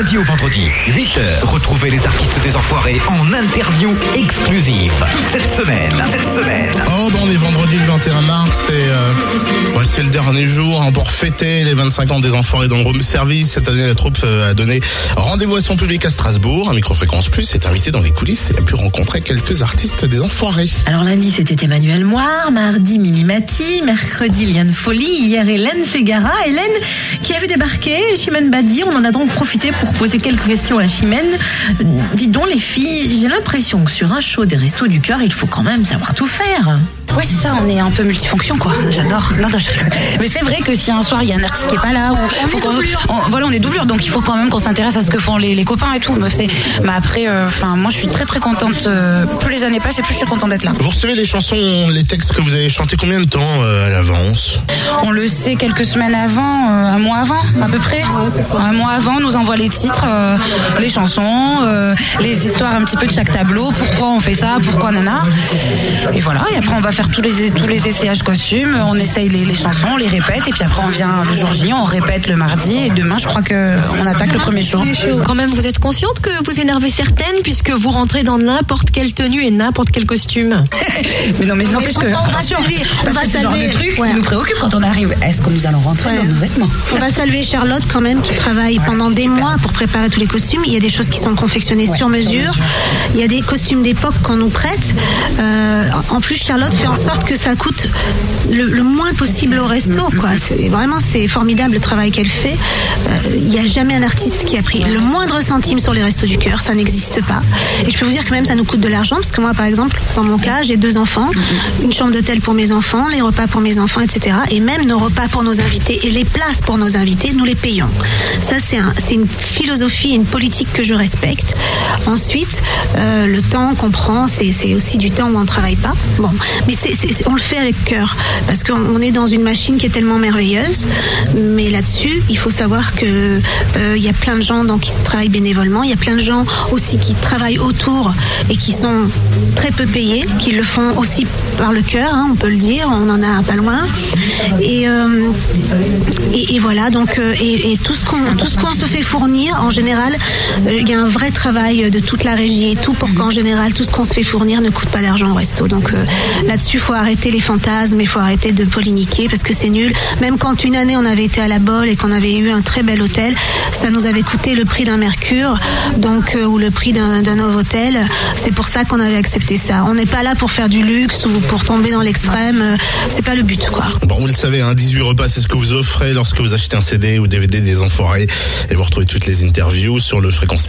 lundi au vendredi, 8h. Retrouvez les artistes des Enfoirés en interview exclusive toute cette semaine. Cette semaine. Oh, bon, on est vendredi le 21 mars et euh, dernier jour hein, pour fêter les 25 ans des Enfoirés dans le room service. Cette année, la troupe euh, a donné rendez-vous à son public à Strasbourg. Un Microfréquence Plus est invité dans les coulisses et a pu rencontrer quelques artistes des Enfoirés. Alors lundi c'était Emmanuel Moire, mardi Mimi Mati, mercredi Liane Folie, hier Hélène Segara. Hélène qui a vu débarquer Chimène Badi. On en a donc profité pour poser quelques questions à Chimène. Dis donc les filles, j'ai l'impression que sur un show des Restos du Cœur, il faut quand même savoir tout faire. Oui, c'est ça, on est un peu multifonction, quoi. J'adore. Non, non, je. Mais c'est vrai que si un soir il y a un artiste qui est pas là, ou faut qu'on- on- voilà, on est doublure, donc il faut quand même qu'on s'intéresse à ce que font les, les copains et tout. Mais, c'est- mais après, euh, enfin, moi, je suis très très contente. euh, plus les années passent, et plus je suis contente d'être là. Vous recevez les chansons, les textes que vous avez chantés combien de temps euh, à l'avance? On le sait quelques semaines avant, euh, un mois avant, à peu près. Un mois avant, on nous envoie les titres, euh, les chansons, euh, les histoires un petit peu de chaque tableau. Pourquoi on fait ça, pourquoi nana. Et voilà. Et après, on va faire tous les tous les essayages costumes. On essaye les, les chansons, on les répète. Et puis après, on vient le jour J, on répète le mardi. Et demain, je crois que on attaque le premier show. Quand même, vous êtes consciente que vous énervez certaines puisque vous rentrez dans n'importe quelle tenue et n'importe quel costume. Mais non, mais n'empêche que on va saluer, on va le truc qui nous préoccupe quand on arrive. Est-ce que nous allons rentrer dans nos vêtements? On va saluer Charlotte quand même qui travaille pendant des mois pour préparer tous les costumes. Il y a des choses qui sont confectionnées sur mesure. Il y a des costumes d'époque qu'on nous prête. Euh, en plus, Charlotte fait en sorte que ça coûte le, moins possible au resto. Quoi. Vraiment c'est formidable le travail qu'elle fait. Euh, Il n'y a jamais un artiste qui a pris le moindre centime sur les restos du cœur. Ça n'existe pas. Et je peux vous dire que même ça nous coûte de l'argent parce que moi, par exemple, dans mon cas, j'ai deux enfants, une chambre d'hôtel pour mes enfants, les repas pour mes enfants, etc. Et même nos repas pour nos invités et les places pour nos invités, nous les payons. Ça, c'est un, c'est une philosophie une politique que je respecte. Ensuite, euh, le temps qu'on prend, c'est, aussi du temps où on ne travaille pas. Bon, mais on le fait avec cœur parce qu'on on est dans une machine qui est tellement merveilleuse. Mais là-dessus, il faut savoir que euh, y a plein de gens donc, qui travaillent bénévolement. Il y a plein de gens aussi qui travaillent autour et qui sont très peu payés, qui le font aussi par le cœur, hein, on peut le dire. On en a pas loin. Euh, et, et voilà, donc, euh, et, et tout ce qu'on qu'on se fait fournir, en général, euh, il y a un vrai travail de toute la régie et tout pour qu'en général, tout ce qu'on se fait fournir ne coûte pas d'argent au resto. Donc euh, là-dessus, faut arrêter les fantasmes, il faut arrêter de polémiquer parce que c'est nul. Même quand une année, on avait été à la Bolle et qu'on avait eu un très bel hôtel, ça nous avait coûté le prix d'un Mercure, donc ou le prix d'un hôtel. C'est pour ça qu'on avait accepté ça. On n'est pas là pour faire du luxe ou pour tomber dans l'extrême. C'est pas le but, quoi. Bon, vous le savez, hein, 18 repas, c'est ce que vous offrez lorsque vous achetez un CD ou DVD des Enfoirés. Et vous retrouvez toutes les interviews sur le. Fréquence.